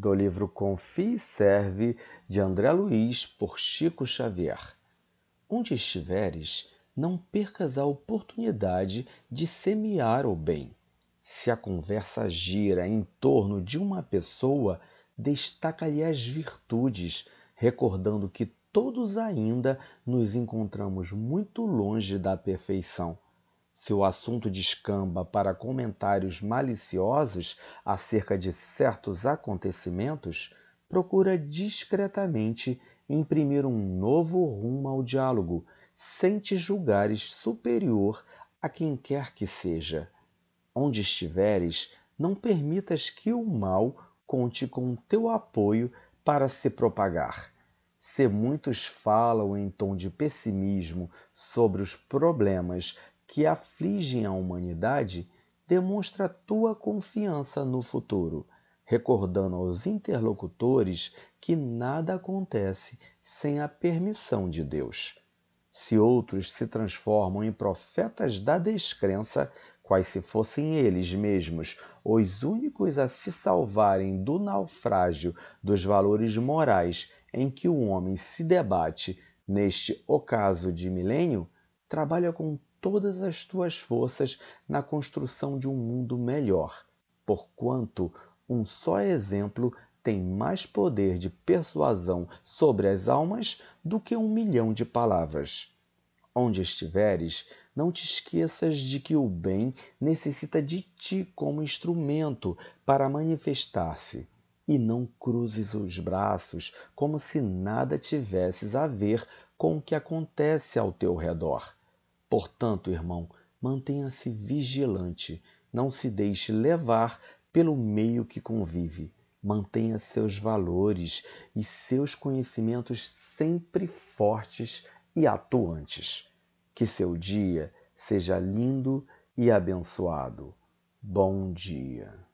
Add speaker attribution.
Speaker 1: do livro Confie e Serve, de André Luiz, por Chico Xavier. Onde estiveres, não percas a oportunidade de semear o bem. Se a conversa gira em torno de uma pessoa, destaca-lhe as virtudes, recordando que todos ainda nos encontramos muito longe da perfeição. Se o assunto descamba para comentários maliciosos acerca de certos acontecimentos, procura discretamente imprimir um novo rumo ao diálogo, sem te julgares superior a quem quer que seja. Onde estiveres, não permitas que o mal conte com teu apoio para se propagar. Se muitos falam em tom de pessimismo sobre os problemas que afligem a humanidade, demonstra tua confiança no futuro, recordando aos interlocutores que nada acontece sem a permissão de Deus. Se outros se transformam em profetas da descrença, quais se fossem eles mesmos os únicos a se salvarem do naufrágio dos valores morais em que o homem se debate neste ocaso de milênio, trabalha com todas as tuas forças na construção de um mundo melhor, porquanto um só exemplo tem mais poder de persuasão sobre as almas do que um milhão de palavras. Onde estiveres, não te esqueças de que o bem necessita de ti como instrumento para manifestar-se, e não cruzes os braços como se nada tivesses a ver com o que acontece ao teu redor. Portanto, irmão, mantenha-se vigilante, não se deixe levar pelo meio que convive. Mantenha seus valores e seus conhecimentos sempre fortes e atuantes. Que seu dia seja lindo e abençoado. Bom dia.